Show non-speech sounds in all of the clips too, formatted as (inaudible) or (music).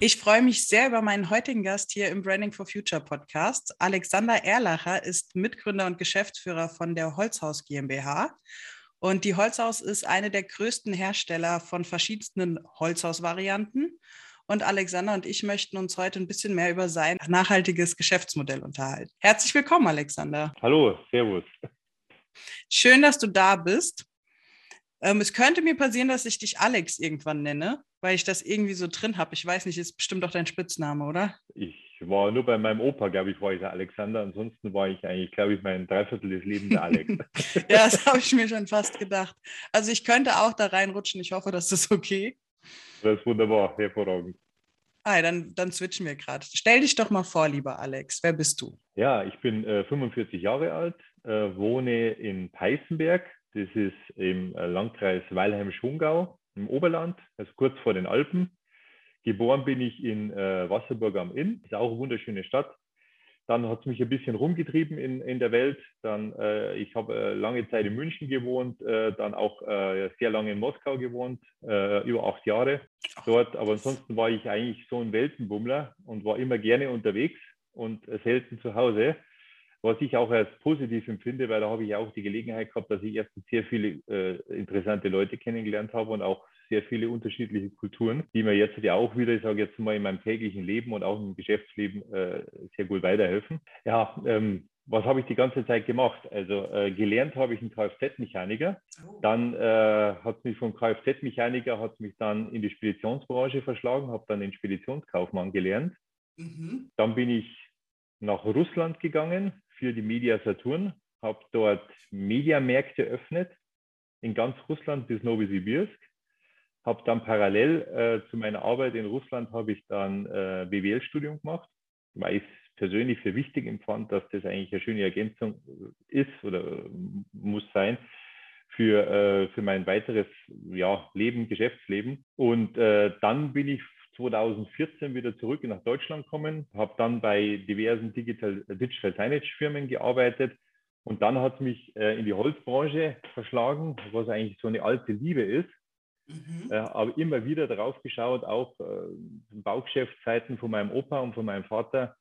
Ich freue mich sehr über meinen heutigen Gast hier im Branding for Future Podcast. Alexander Erlacher ist Mitgründer und Geschäftsführer von der Holzhaus GmbH. Und die Holzhaus ist eine der größten Hersteller von verschiedensten Holzhausvarianten. Und Alexander und ich möchten uns heute ein bisschen mehr über sein nachhaltiges Geschäftsmodell unterhalten. Herzlich willkommen, Alexander. Hallo, Servus. Schön, dass du da bist. Ähm, es könnte mir passieren, dass ich dich Alex irgendwann nenne weil ich das irgendwie so drin habe. Ich weiß nicht, ist bestimmt doch dein Spitzname, oder? Ich war nur bei meinem Opa, glaube ich, war ich der Alexander. Ansonsten war ich eigentlich, glaube ich, mein Dreiviertel des Lebens der Alex. (laughs) (laughs) ja, das habe ich mir schon fast gedacht. Also ich könnte auch da reinrutschen. Ich hoffe, das ist okay. Das ist wunderbar, hervorragend. Ah, dann, dann switchen wir gerade. Stell dich doch mal vor, lieber Alex. Wer bist du? Ja, ich bin äh, 45 Jahre alt, äh, wohne in Peißenberg. Das ist im äh, Landkreis Weilheim-Schongau im Oberland, also kurz vor den Alpen. Geboren bin ich in äh, Wasserburg am Inn, ist auch eine wunderschöne Stadt. Dann hat es mich ein bisschen rumgetrieben in, in der Welt. Dann, äh, ich habe äh, lange Zeit in München gewohnt, äh, dann auch äh, sehr lange in Moskau gewohnt, äh, über acht Jahre dort. Aber ansonsten war ich eigentlich so ein Weltenbummler und war immer gerne unterwegs und selten zu Hause was ich auch als positiv empfinde, weil da habe ich auch die Gelegenheit gehabt, dass ich erstens sehr viele äh, interessante Leute kennengelernt habe und auch sehr viele unterschiedliche Kulturen, die mir jetzt ja auch wieder, ich sage jetzt mal, in meinem täglichen Leben und auch im Geschäftsleben äh, sehr gut weiterhelfen. Ja, ähm, was habe ich die ganze Zeit gemacht? Also äh, gelernt habe ich einen Kfz-Mechaniker. Oh. Dann äh, hat mich vom Kfz-Mechaniker hat mich dann in die Speditionsbranche verschlagen, habe dann den Speditionskaufmann gelernt. Mhm. Dann bin ich nach Russland gegangen, für die Media Saturn, habe dort Mediamärkte eröffnet in ganz Russland bis Novosibirsk. Habe dann parallel äh, zu meiner Arbeit in Russland habe ich dann äh, BWL-Studium gemacht, weil ich es persönlich für wichtig empfand, dass das eigentlich eine schöne Ergänzung ist oder muss sein für, äh, für mein weiteres ja, Leben, Geschäftsleben. Und äh, dann bin ich 2014 wieder zurück nach Deutschland gekommen, habe dann bei diversen Digital, Digital Signage Firmen gearbeitet und dann hat es mich äh, in die Holzbranche verschlagen, was eigentlich so eine alte Liebe ist. Mhm. Äh, aber immer wieder darauf geschaut, auch äh, Baugeschäftszeiten von meinem Opa und von meinem Vater,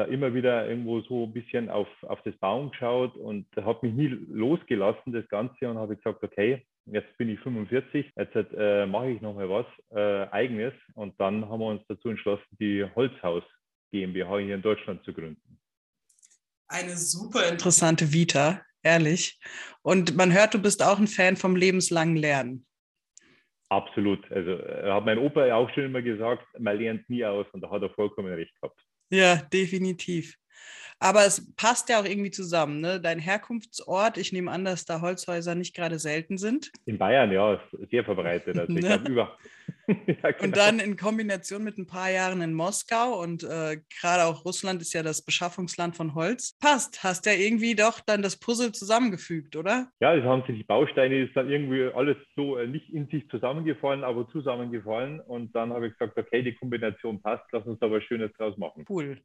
da immer wieder irgendwo so ein bisschen auf, auf das Bauen geschaut und hat mich nie losgelassen, das Ganze, und habe gesagt, okay, jetzt bin ich 45, jetzt äh, mache ich nochmal was äh, Eigenes. Und dann haben wir uns dazu entschlossen, die Holzhaus GmbH hier in Deutschland zu gründen. Eine super interessante Vita, ehrlich. Und man hört, du bist auch ein Fan vom lebenslangen Lernen. Absolut. Also äh, hat mein Opa ja auch schon immer gesagt, man lernt nie aus und da hat er vollkommen recht gehabt. Ja, definitiv. Aber es passt ja auch irgendwie zusammen, ne? Dein Herkunftsort, ich nehme an, dass da Holzhäuser nicht gerade selten sind. In Bayern, ja, sehr verbreitet. Also ich (laughs) ne? über. (laughs) ja, genau. Und dann in Kombination mit ein paar Jahren in Moskau und äh, gerade auch Russland ist ja das Beschaffungsland von Holz. Passt, hast ja irgendwie doch dann das Puzzle zusammengefügt, oder? Ja, es haben sich die Bausteine, ist dann irgendwie alles so äh, nicht in sich zusammengefallen, aber zusammengefallen. Und dann habe ich gesagt, okay, die Kombination passt, lass uns da was Schönes draus machen. Cool.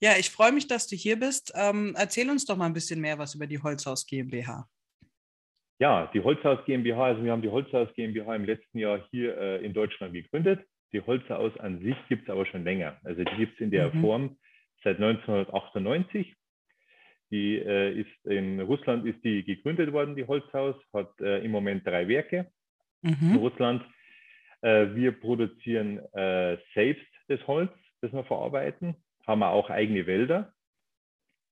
Ja, ich freue mich, dass du hier bist. Ähm, erzähl uns doch mal ein bisschen mehr was über die Holzhaus GmbH. Ja, die Holzhaus GmbH, also wir haben die Holzhaus GmbH im letzten Jahr hier äh, in Deutschland gegründet. Die Holzhaus an sich gibt es aber schon länger. Also die gibt es in der mhm. Form seit 1998. Die äh, ist in Russland ist die gegründet worden, die Holzhaus, hat äh, im Moment drei Werke mhm. in Russland. Äh, wir produzieren äh, selbst das Holz, das wir verarbeiten haben wir auch eigene Wälder.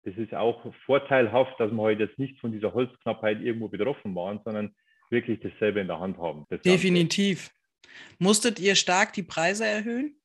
Das ist auch vorteilhaft, dass wir heute jetzt nicht von dieser Holzknappheit irgendwo betroffen waren, sondern wirklich dasselbe in der Hand haben. Definitiv. Musstet ihr stark die Preise erhöhen?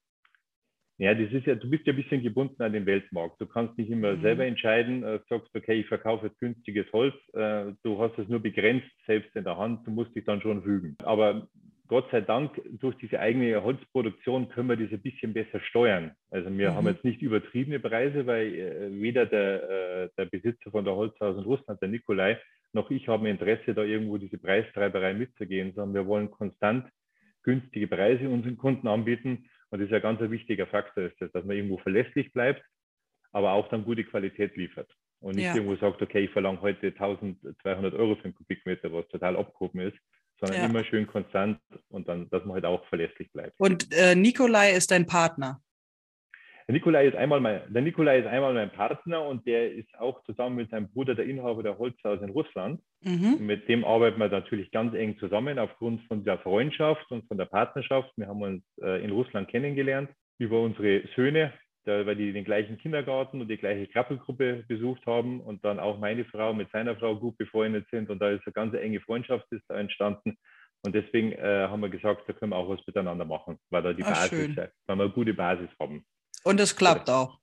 Ja, das ist ja, du bist ja ein bisschen gebunden an den Weltmarkt. Du kannst nicht immer mhm. selber entscheiden, äh, sagst, okay, ich verkaufe jetzt günstiges Holz. Äh, du hast es nur begrenzt selbst in der Hand, du musst dich dann schon fügen. Aber Gott sei Dank durch diese eigene Holzproduktion können wir das ein bisschen besser steuern. Also wir mhm. haben jetzt nicht übertriebene Preise, weil äh, weder der, äh, der Besitzer von der Holzhaus in Russland, der Nikolai, noch ich haben Interesse, da irgendwo diese Preistreiberei mitzugehen, sondern wir wollen konstant günstige Preise unseren Kunden anbieten. Und das ist ein ganz wichtiger Faktor, ist das, dass man irgendwo verlässlich bleibt, aber auch dann gute Qualität liefert. Und nicht ja. irgendwo sagt, okay, ich verlange heute 1200 Euro für einen Kubikmeter, was total abgehoben ist, sondern ja. immer schön konstant und dann, dass man halt auch verlässlich bleibt. Und äh, Nikolai ist dein Partner? Der Nikolai, ist einmal mein, der Nikolai ist einmal mein Partner und der ist auch zusammen mit seinem Bruder der Inhaber der Holzhaus in Russland. Mhm. Mit dem arbeiten wir natürlich ganz eng zusammen aufgrund von der Freundschaft und von der Partnerschaft. Wir haben uns äh, in Russland kennengelernt über unsere Söhne, da, weil die den gleichen Kindergarten und die gleiche Krabbelgruppe besucht haben und dann auch meine Frau mit seiner Frau gut befreundet sind und da ist eine ganz enge Freundschaft ist da entstanden. Und deswegen äh, haben wir gesagt, da können wir auch was miteinander machen, weil da die Ach, Basis, schön. weil wir eine gute Basis haben. Und es klappt auch.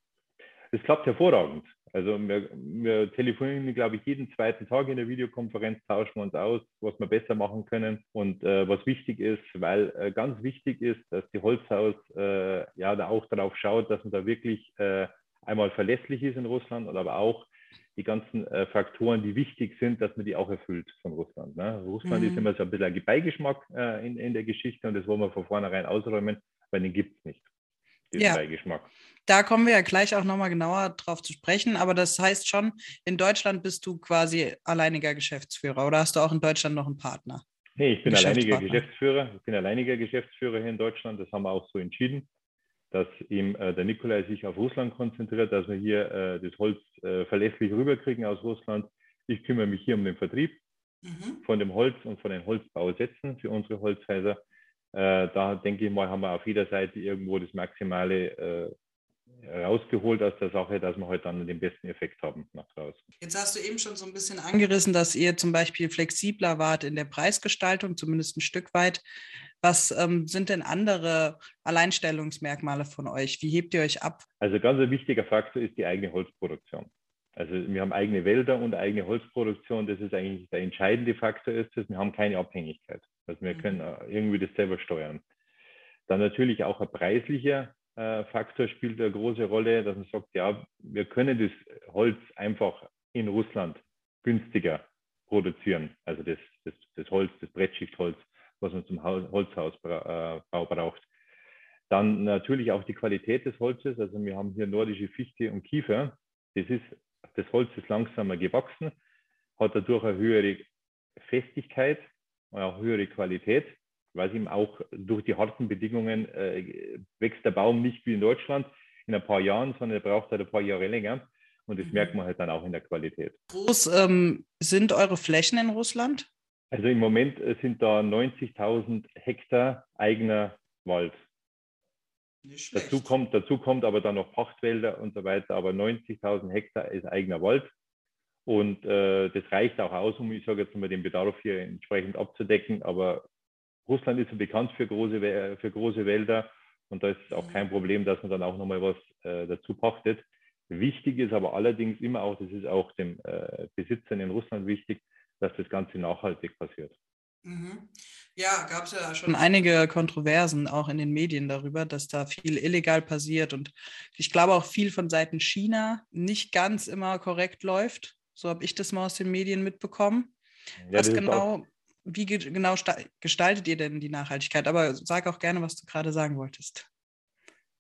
Es klappt hervorragend. Also wir, wir, telefonieren, glaube ich, jeden zweiten Tag in der Videokonferenz, tauschen wir uns aus, was wir besser machen können und äh, was wichtig ist, weil äh, ganz wichtig ist, dass die Holzhaus äh, ja da auch darauf schaut, dass man da wirklich äh, einmal verlässlich ist in Russland, aber auch die ganzen äh, Faktoren, die wichtig sind, dass man die auch erfüllt von Russland. Ne? Russland mhm. ist immer so ein bisschen ein Beigeschmack äh, in, in der Geschichte und das wollen wir von vornherein ausräumen, weil den gibt es nicht diesen ja. Beigeschmack. Da kommen wir ja gleich auch nochmal genauer drauf zu sprechen. Aber das heißt schon, in Deutschland bist du quasi alleiniger Geschäftsführer oder hast du auch in Deutschland noch einen Partner? Nee, ich bin alleiniger Geschäftsführer. Ich bin alleiniger Geschäftsführer hier in Deutschland. Das haben wir auch so entschieden, dass eben äh, der Nikolai sich auf Russland konzentriert, dass wir hier äh, das Holz äh, verlässlich rüberkriegen aus Russland. Ich kümmere mich hier um den Vertrieb mhm. von dem Holz und von den Holzbausätzen für unsere Holzhäuser. Äh, da denke ich mal, haben wir auf jeder Seite irgendwo das Maximale äh, rausgeholt aus der Sache, dass wir heute halt dann den besten Effekt haben nach draußen. Jetzt hast du eben schon so ein bisschen angerissen, dass ihr zum Beispiel flexibler wart in der Preisgestaltung, zumindest ein Stück weit. Was ähm, sind denn andere Alleinstellungsmerkmale von euch? Wie hebt ihr euch ab? Also ganz ein wichtiger Faktor ist die eigene Holzproduktion. Also wir haben eigene Wälder und eigene Holzproduktion. Das ist eigentlich der entscheidende Faktor, ist dass wir haben keine Abhängigkeit. Also wir mhm. können äh, irgendwie das selber steuern. Dann natürlich auch ein preislicher Faktor spielt eine große Rolle, dass man sagt, ja, wir können das Holz einfach in Russland günstiger produzieren. Also das, das, das Holz, das Brettschichtholz, was man zum Holzhausbau äh, braucht. Dann natürlich auch die Qualität des Holzes. Also wir haben hier nordische Fichte und Kiefer. Das ist, das Holz ist langsamer gewachsen, hat dadurch eine höhere Festigkeit und auch höhere Qualität, weil eben auch durch die harten Bedingungen äh, wächst der Baum nicht wie in Deutschland in ein paar Jahren, sondern er braucht halt ein paar Jahre länger. Und das mhm. merkt man halt dann auch in der Qualität. Groß ähm, sind eure Flächen in Russland? Also im Moment äh, sind da 90.000 Hektar eigener Wald. Dazu kommt, dazu kommt aber dann noch Pachtwälder und so weiter, aber 90.000 Hektar ist eigener Wald. Und äh, das reicht auch aus, um, ich sage jetzt mal, den Bedarf hier entsprechend abzudecken. Aber Russland ist so bekannt für große, für große Wälder und da ist es auch kein Problem, dass man dann auch nochmal was äh, dazu pachtet. Wichtig ist aber allerdings immer auch, das ist auch dem äh, Besitzern in Russland wichtig, dass das Ganze nachhaltig passiert. Mhm. Ja, gab es ja schon einige Kontroversen auch in den Medien darüber, dass da viel illegal passiert und ich glaube auch viel von Seiten China nicht ganz immer korrekt läuft. So habe ich das mal aus den Medien mitbekommen. Ja, was genau, wie genau gestaltet ihr denn die Nachhaltigkeit? Aber sag auch gerne, was du gerade sagen wolltest.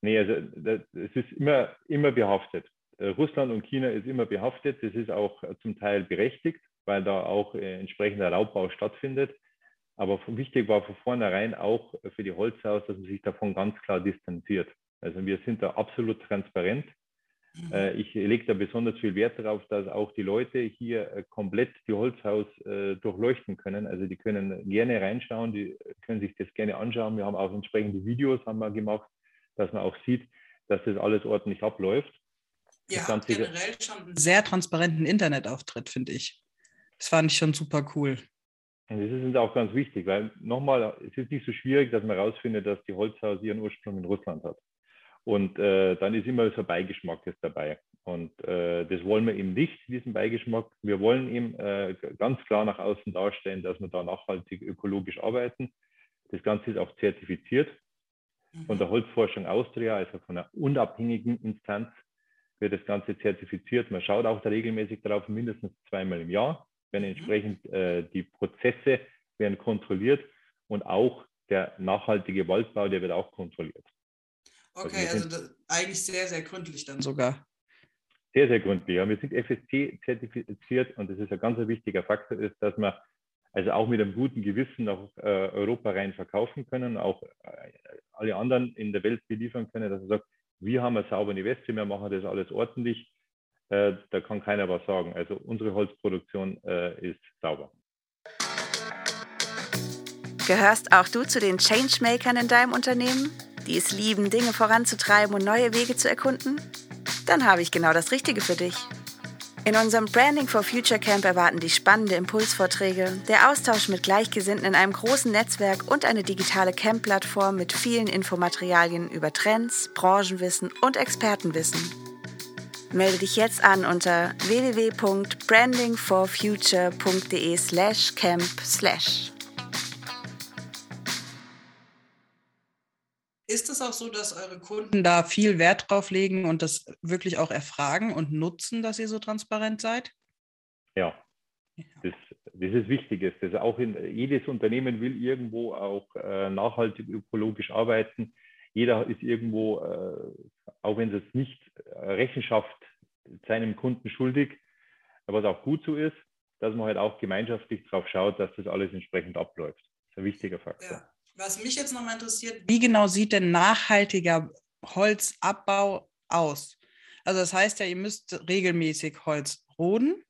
Nee, also es ist immer, immer behaftet. Äh, Russland und China ist immer behaftet. Das ist auch zum Teil berechtigt, weil da auch äh, entsprechender Raubbau stattfindet. Aber wichtig war von vornherein auch für die Holzhaus, dass man sich davon ganz klar distanziert. Also wir sind da absolut transparent. Äh, ich lege da besonders viel Wert darauf, dass auch die Leute hier äh, komplett die Holzhaus äh, durchleuchten können. Also die können gerne reinschauen, die können sich das gerne anschauen. Wir haben auch entsprechende Videos haben wir gemacht, dass man auch sieht, dass das alles ordentlich abläuft. Ihr habt generell schon einen sehr transparenten Internetauftritt, finde ich. Das fand ich schon super cool. Und das ist uns auch ganz wichtig, weil nochmal, es ist nicht so schwierig, dass man herausfindet, dass die Holzhaus ihren Ursprung in Russland hat. Und äh, dann ist immer so ein Beigeschmack dabei. Und äh, das wollen wir eben nicht, diesen Beigeschmack. Wir wollen eben äh, ganz klar nach außen darstellen, dass wir da nachhaltig ökologisch arbeiten, Das Ganze ist auch zertifiziert mhm. von der Holzforschung Austria, also von einer unabhängigen Instanz wird das Ganze zertifiziert. Man schaut auch da regelmäßig darauf, mindestens zweimal im Jahr, wenn mhm. entsprechend äh, die Prozesse werden kontrolliert und auch der nachhaltige Waldbau, der wird auch kontrolliert. Okay, also, also eigentlich sehr, sehr gründlich dann sogar. Sehr, sehr gründlich. Ja. Wir sind FSC zertifiziert und das ist ein ganz wichtiger Faktor, ist, dass wir also auch mit einem guten Gewissen nach äh, Europa rein verkaufen können, auch äh, alle anderen in der Welt beliefern können, dass er sagt, wir haben eine saubere Weste, wir machen das alles ordentlich. Äh, da kann keiner was sagen. Also unsere Holzproduktion äh, ist sauber. Gehörst auch du zu den Changemakern in deinem Unternehmen, die es lieben, Dinge voranzutreiben und neue Wege zu erkunden? Dann habe ich genau das Richtige für dich. In unserem Branding for Future Camp erwarten dich spannende Impulsvorträge, der Austausch mit Gleichgesinnten in einem großen Netzwerk und eine digitale Camp-Plattform mit vielen Infomaterialien über Trends, Branchenwissen und Expertenwissen. Melde dich jetzt an unter www.brandingforfuture.de/camp/. Ist es auch so, dass eure Kunden da viel Wert drauf legen und das wirklich auch erfragen und nutzen, dass ihr so transparent seid? Ja, das, das ist Wichtiges. Das auch in, jedes Unternehmen will irgendwo auch äh, nachhaltig ökologisch arbeiten. Jeder ist irgendwo, äh, auch wenn es nicht äh, Rechenschaft seinem Kunden schuldig, was auch gut so ist, dass man halt auch gemeinschaftlich darauf schaut, dass das alles entsprechend abläuft. Das ist ein wichtiger Faktor. Ja. Was mich jetzt nochmal interessiert, wie genau sieht denn nachhaltiger Holzabbau aus? Also das heißt ja, ihr müsst regelmäßig Holz roden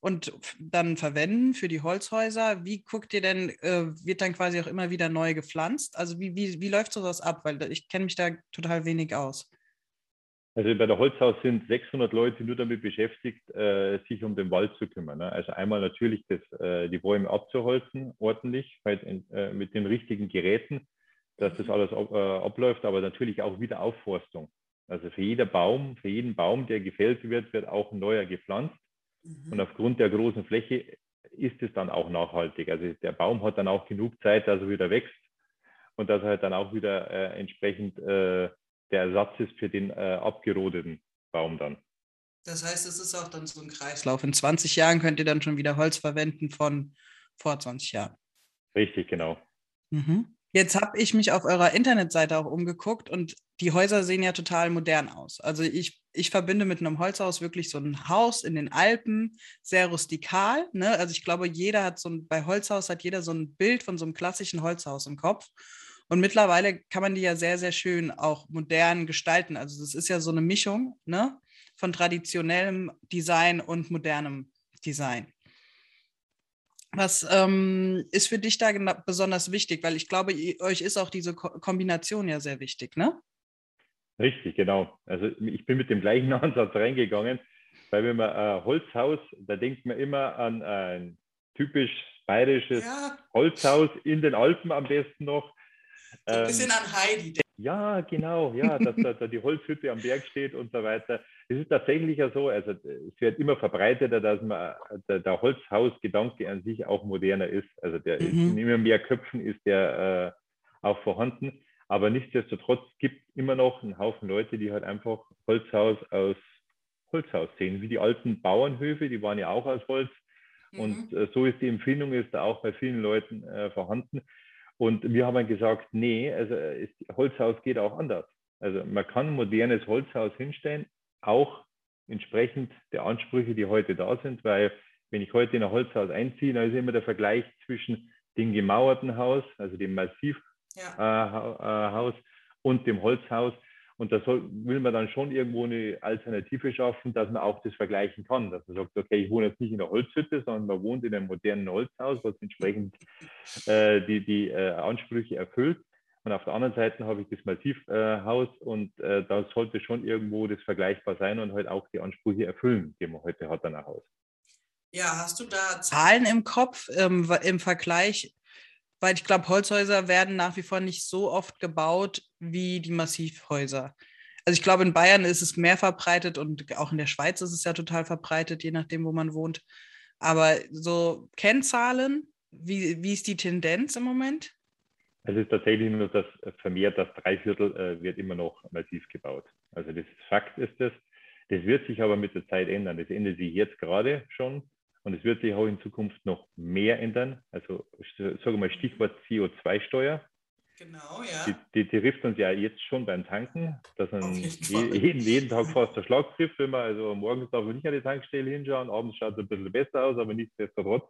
und dann verwenden für die Holzhäuser. Wie guckt ihr denn, äh, wird dann quasi auch immer wieder neu gepflanzt? Also wie, wie, wie läuft sowas ab? Weil ich kenne mich da total wenig aus. Also bei der Holzhaus sind 600 Leute nur damit beschäftigt, äh, sich um den Wald zu kümmern. Ne? Also einmal natürlich das, äh, die Bäume abzuholzen, ordentlich, halt äh, mit den richtigen Geräten, dass das mhm. alles ab, äh, abläuft, aber natürlich auch wieder Aufforstung. Also für jeder Baum, für jeden Baum, der gefällt wird, wird auch ein neuer gepflanzt. Mhm. Und aufgrund der großen Fläche ist es dann auch nachhaltig. Also der Baum hat dann auch genug Zeit, dass er wieder wächst und dass er halt dann auch wieder äh, entsprechend äh, der Ersatz ist für den äh, abgerodeten Baum dann. Das heißt, es ist auch dann so ein Kreislauf. In 20 Jahren könnt ihr dann schon wieder Holz verwenden von vor 20 Jahren. Richtig, genau. Mhm. Jetzt habe ich mich auf eurer Internetseite auch umgeguckt und die Häuser sehen ja total modern aus. Also ich, ich verbinde mit einem Holzhaus wirklich so ein Haus in den Alpen, sehr rustikal. Ne? Also ich glaube, jeder hat so ein, bei Holzhaus hat jeder so ein Bild von so einem klassischen Holzhaus im Kopf. Und mittlerweile kann man die ja sehr, sehr schön auch modern gestalten. Also das ist ja so eine Mischung ne, von traditionellem Design und modernem Design. Was ähm, ist für dich da besonders wichtig? Weil ich glaube, euch ist auch diese Ko Kombination ja sehr wichtig, ne? Richtig, genau. Also ich bin mit dem gleichen (laughs) Ansatz reingegangen, weil wenn man ein Holzhaus, da denkt man immer an ein typisch bayerisches ja. Holzhaus in den Alpen am besten noch, so ein bisschen ähm, an Heidi. Ja, genau, ja, dass da, da, die Holzhütte am Berg steht und so weiter. Es ist tatsächlich ja so, also es wird immer verbreiteter, dass man der, der Holzhausgedanke an sich auch moderner ist. Also der mhm. in immer mehr Köpfen ist der äh, auch vorhanden. Aber nichtsdestotrotz gibt es immer noch einen Haufen Leute, die halt einfach Holzhaus aus Holzhaus sehen, wie die alten Bauernhöfe, die waren ja auch aus Holz. Mhm. Und äh, so ist die Empfindung ist da auch bei vielen Leuten äh, vorhanden. Und wir haben gesagt, nee, also ist, Holzhaus geht auch anders. Also man kann ein modernes Holzhaus hinstellen, auch entsprechend der Ansprüche, die heute da sind, weil wenn ich heute in ein Holzhaus einziehe, dann ist immer der Vergleich zwischen dem gemauerten Haus, also dem Massivhaus ja. äh, äh, und dem Holzhaus. Und da will man dann schon irgendwo eine Alternative schaffen, dass man auch das vergleichen kann. Dass man sagt, okay, ich wohne jetzt nicht in einer Holzhütte, sondern man wohnt in einem modernen Holzhaus, was entsprechend äh, die, die äh, Ansprüche erfüllt. Und auf der anderen Seite habe ich das Massivhaus äh, und äh, da sollte schon irgendwo das vergleichbar sein und halt auch die Ansprüche erfüllen, die man heute hat an ein Haus. Ja, hast du da Zahlen im Kopf ähm, im Vergleich weil ich glaube, Holzhäuser werden nach wie vor nicht so oft gebaut wie die Massivhäuser. Also ich glaube, in Bayern ist es mehr verbreitet und auch in der Schweiz ist es ja total verbreitet, je nachdem, wo man wohnt. Aber so Kennzahlen, wie, wie ist die Tendenz im Moment? Es ist tatsächlich nur das vermehrt, das Dreiviertel äh, wird immer noch massiv gebaut. Also das Fakt ist das. Das wird sich aber mit der Zeit ändern. Das ändert sich jetzt gerade schon und es wird sich auch in Zukunft noch mehr ändern. Also sage mal Stichwort CO2-Steuer. Genau, ja. Die, die, die trifft uns ja jetzt schon beim Tanken, dass man jeden, jeden Tag fast der Schlag trifft, wenn man, also morgens darf man nicht an die Tankstelle hinschauen, abends schaut es ein bisschen besser aus, aber nichtsdestotrotz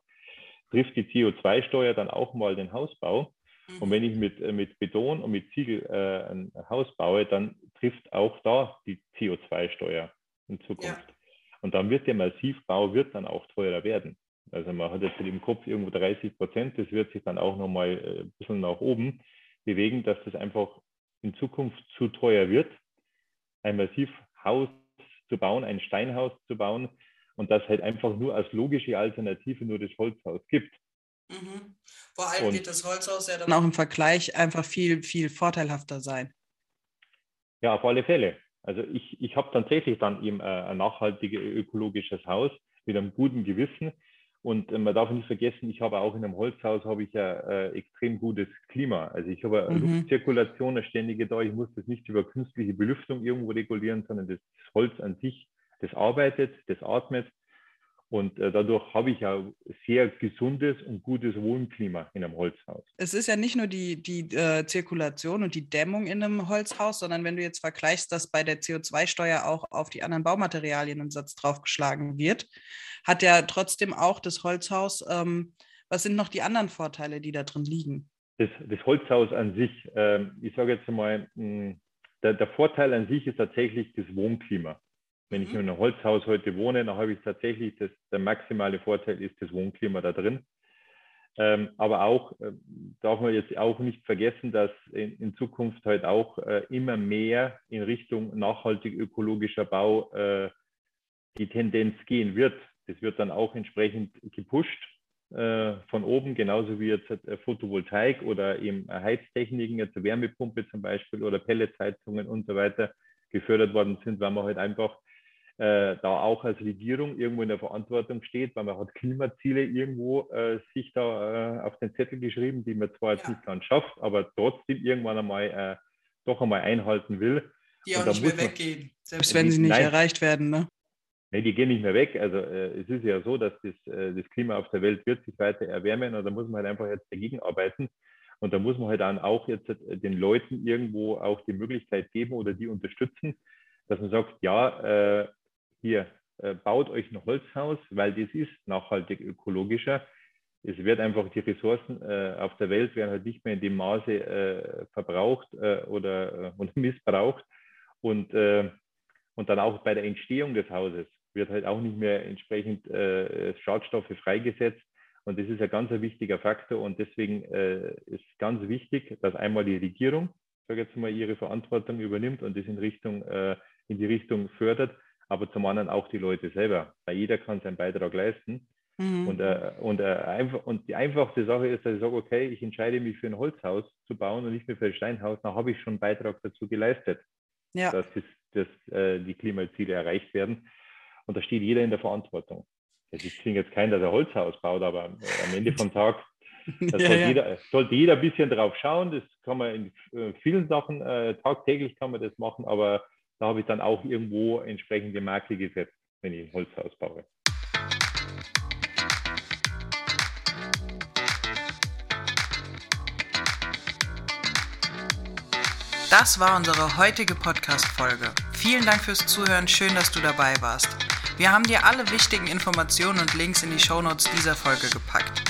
trifft die CO2-Steuer dann auch mal den Hausbau. Mhm. Und wenn ich mit, äh, mit Beton und mit Ziegel äh, ein Haus baue, dann trifft auch da die CO2-Steuer in Zukunft. Ja. Und dann wird der Massivbau wird dann auch teurer werden. Also man hat jetzt im Kopf irgendwo 30 Prozent, das wird sich dann auch nochmal äh, ein bisschen nach oben bewegen, dass das einfach in Zukunft zu teuer wird, ein Massivhaus zu bauen, ein Steinhaus zu bauen und das halt einfach nur als logische Alternative nur das Holzhaus gibt. Mhm. Vor allem und, wird das Holzhaus ja dann auch im Vergleich einfach viel, viel vorteilhafter sein. Ja, auf alle Fälle. Also ich, ich habe tatsächlich dann eben ein nachhaltiges ökologisches Haus mit einem guten Gewissen. Und äh, man darf nicht vergessen, ich habe auch in einem Holzhaus habe ich ja äh, extrem gutes Klima. Also ich habe eine mhm. Luftzirkulation, eine ständige da. Ich muss das nicht über künstliche Belüftung irgendwo regulieren, sondern das Holz an sich, das arbeitet, das atmet. Und äh, dadurch habe ich ja sehr gesundes und gutes Wohnklima in einem Holzhaus. Es ist ja nicht nur die, die äh, Zirkulation und die Dämmung in einem Holzhaus, sondern wenn du jetzt vergleichst, dass bei der CO2-Steuer auch auf die anderen Baumaterialien ein Satz draufgeschlagen wird, hat ja trotzdem auch das Holzhaus, ähm, was sind noch die anderen Vorteile, die da drin liegen? Das, das Holzhaus an sich, ähm, ich sage jetzt mal, mh, der, der Vorteil an sich ist tatsächlich das Wohnklima. Wenn ich mhm. in einem Holzhaus heute wohne, dann habe ich tatsächlich das, der maximale Vorteil ist das Wohnklima da drin. Ähm, aber auch äh, darf man jetzt auch nicht vergessen, dass in, in Zukunft halt auch äh, immer mehr in Richtung nachhaltig ökologischer Bau äh, die Tendenz gehen wird. Das wird dann auch entsprechend gepusht äh, von oben, genauso wie jetzt äh, Photovoltaik oder eben Heiztechniken, jetzt Wärmepumpe zum Beispiel oder Pelletsheizungen und so weiter gefördert worden sind, weil man halt einfach äh, da auch als Regierung irgendwo in der Verantwortung steht, weil man hat Klimaziele irgendwo äh, sich da äh, auf den Zettel geschrieben, die man zwar jetzt ja. nicht ganz schafft, aber trotzdem irgendwann einmal äh, doch einmal einhalten will. Die auch nicht mehr weggehen, selbst wenn sie nicht nein, erreicht werden, ne? Nee, die gehen nicht mehr weg. Also äh, es ist ja so, dass das, äh, das Klima auf der Welt wird sich weiter erwärmen und da muss man halt einfach jetzt dagegen arbeiten. Und da muss man halt dann auch jetzt den Leuten irgendwo auch die Möglichkeit geben oder die unterstützen, dass man sagt, ja, hier, äh, baut euch ein Holzhaus, weil das ist nachhaltig ökologischer. Es wird einfach die Ressourcen äh, auf der Welt werden halt nicht mehr in dem Maße äh, verbraucht äh, oder, äh, oder (laughs) missbraucht. Und, und dann auch bei der Entstehung des Hauses wird halt auch nicht mehr entsprechend Schadstoffe freigesetzt. Und das ist ein ganz wichtiger Faktor. Und deswegen ist ganz wichtig, dass einmal die Regierung, sage jetzt mal, ihre Verantwortung übernimmt und das in Richtung, in die Richtung fördert aber zum anderen auch die Leute selber, weil jeder kann seinen Beitrag leisten. Mhm. Und, äh, und, äh, einfach, und die einfachste Sache ist, dass ich sage, okay, ich entscheide mich für ein Holzhaus zu bauen und nicht mehr für ein Steinhaus, dann habe ich schon einen Beitrag dazu geleistet, ja. dass, das, dass äh, die Klimaziele erreicht werden. Und da steht jeder in der Verantwortung. Also ich zwinge jetzt keinen, dass er Holzhaus baut, aber am Ende vom Tag (laughs) ja, sollte, ja. Jeder, sollte, Jeder, ein bisschen drauf schauen. Das kann man in äh, vielen Sachen, äh, tagtäglich kann man das machen, aber da habe ich dann auch irgendwo entsprechende Marke gesetzt, wenn ich ein Holzhaus baue. Das war unsere heutige Podcast-Folge. Vielen Dank fürs Zuhören. Schön, dass du dabei warst. Wir haben dir alle wichtigen Informationen und Links in die Shownotes dieser Folge gepackt.